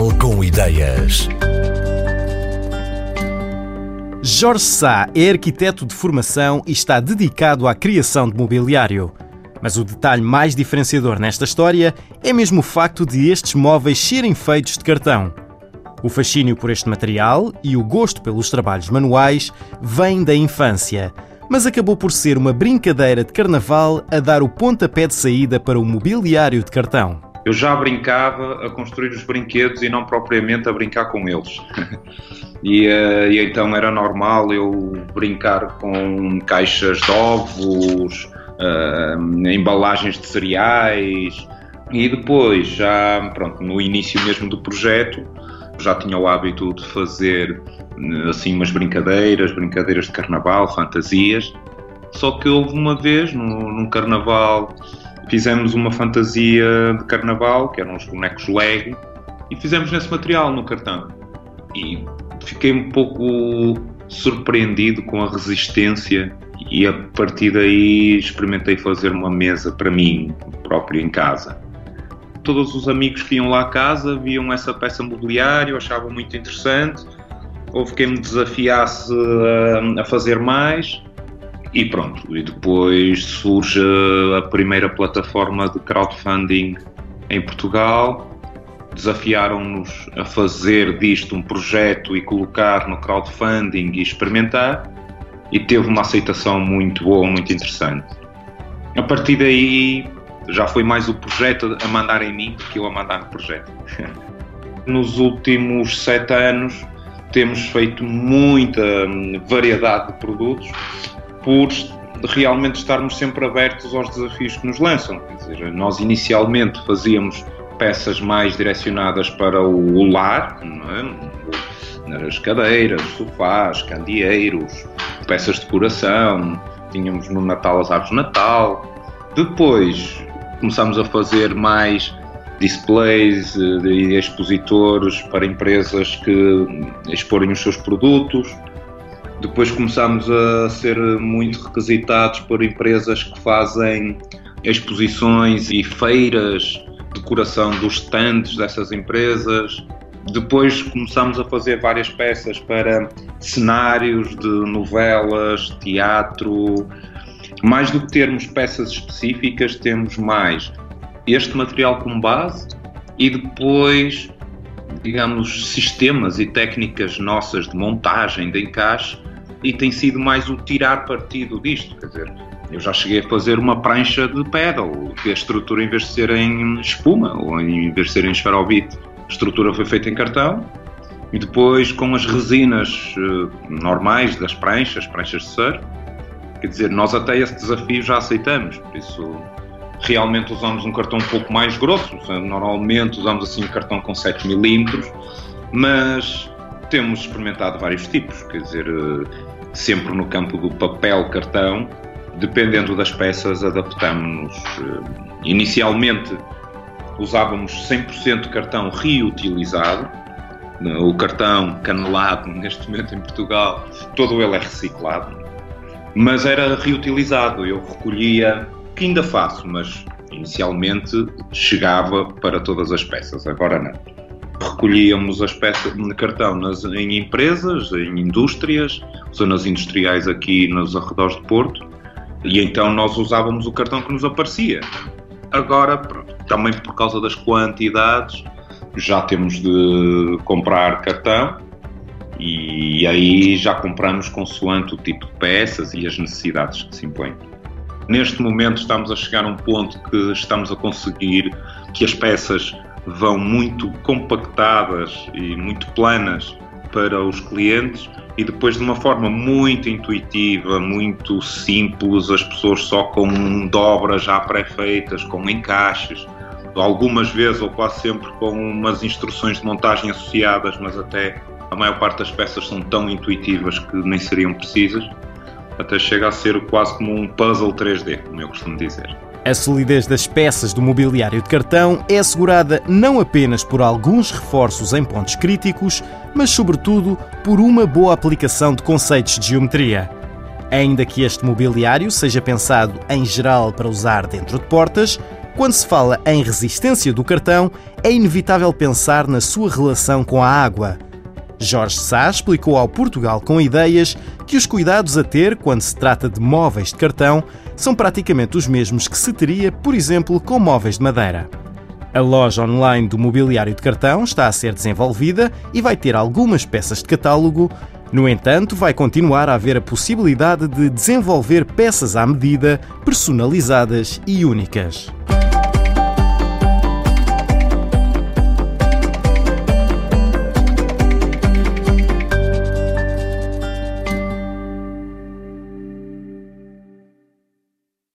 Portugal com Ideias. Jorge Sá é arquiteto de formação e está dedicado à criação de mobiliário. Mas o detalhe mais diferenciador nesta história é mesmo o facto de estes móveis serem feitos de cartão. O fascínio por este material e o gosto pelos trabalhos manuais vêm da infância, mas acabou por ser uma brincadeira de carnaval a dar o pontapé de saída para o mobiliário de cartão. Eu já brincava a construir os brinquedos e não propriamente a brincar com eles. e, uh, e, então era normal eu brincar com caixas de ovos, uh, embalagens de cereais. E depois, já pronto, no início mesmo do projeto, já tinha o hábito de fazer assim umas brincadeiras, brincadeiras de carnaval, fantasias. Só que houve uma vez, no, num carnaval, fizemos uma fantasia de carnaval, que eram os bonecos Lego, e fizemos nesse material no cartão. E fiquei um pouco surpreendido com a resistência e a partir daí experimentei fazer uma mesa para mim próprio em casa todos os amigos que iam lá à casa viam essa peça mobiliária, achavam muito interessante. Houve quem me desafiasse a, a fazer mais e pronto. E depois surge a primeira plataforma de crowdfunding em Portugal. Desafiaram-nos a fazer disto um projeto e colocar no crowdfunding e experimentar. E teve uma aceitação muito boa, muito interessante. A partir daí já foi mais o projeto a mandar em mim do que eu a mandar no projeto. Nos últimos sete anos temos feito muita hum, variedade de produtos por realmente estarmos sempre abertos aos desafios que nos lançam. Quer dizer, nós inicialmente fazíamos peças mais direcionadas para o lar, é? nas cadeiras, sofás, candeeiros, peças de decoração, tínhamos no Natal as árvores de Natal. Depois começámos a fazer mais displays e expositores para empresas que exporem os seus produtos. Depois começámos a ser muito requisitados por empresas que fazem exposições e feiras, decoração dos stands dessas empresas. Depois começámos a fazer várias peças para cenários de novelas, teatro, mais do que termos peças específicas, temos mais este material como base e depois, digamos, sistemas e técnicas nossas de montagem, de encaixe, e tem sido mais o tirar partido disto. Quer dizer, eu já cheguei a fazer uma prancha de pedal, que a estrutura, em vez de ser em espuma ou em vez de ser em esferovite, a estrutura foi feita em cartão. E depois, com as resinas uh, normais das pranchas, pranchas de surf, Quer dizer, nós até esse desafio já aceitamos, por isso realmente usamos um cartão um pouco mais grosso, normalmente usamos assim um cartão com 7 milímetros, mas temos experimentado vários tipos, quer dizer, eh, sempre no campo do papel cartão, dependendo das peças, adaptamos-nos. Eh, inicialmente usávamos 100% de cartão reutilizado, o cartão canelado, neste momento em Portugal, todo ele é reciclado, mas era reutilizado. Eu recolhia, que ainda faço, mas inicialmente chegava para todas as peças, agora não. Recolhíamos as peças de cartão nas, em empresas, em indústrias, zonas industriais aqui nos arredores de Porto, e então nós usávamos o cartão que nos aparecia. Agora, também por causa das quantidades, já temos de comprar cartão e aí já compramos consoante o tipo de peças e as necessidades que se impõem. Neste momento estamos a chegar a um ponto que estamos a conseguir que as peças vão muito compactadas e muito planas para os clientes e depois de uma forma muito intuitiva, muito simples, as pessoas só com dobras já pré-feitas, com encaixes, algumas vezes ou quase sempre com umas instruções de montagem associadas, mas até a maior parte das peças são tão intuitivas que nem seriam precisas, até chega a ser quase como um puzzle 3D, como eu costumo dizer. A solidez das peças do mobiliário de cartão é assegurada não apenas por alguns reforços em pontos críticos, mas sobretudo por uma boa aplicação de conceitos de geometria. Ainda que este mobiliário seja pensado em geral para usar dentro de portas, Quando se fala em resistência do cartão, é inevitável pensar na sua relação com a água. Jorge Sá explicou ao Portugal com Ideias que os cuidados a ter quando se trata de móveis de cartão são praticamente os mesmos que se teria, por exemplo, com móveis de madeira. A loja online do mobiliário de cartão está a ser desenvolvida e vai ter algumas peças de catálogo. No entanto, vai continuar a haver a possibilidade de desenvolver peças à medida, personalizadas e únicas.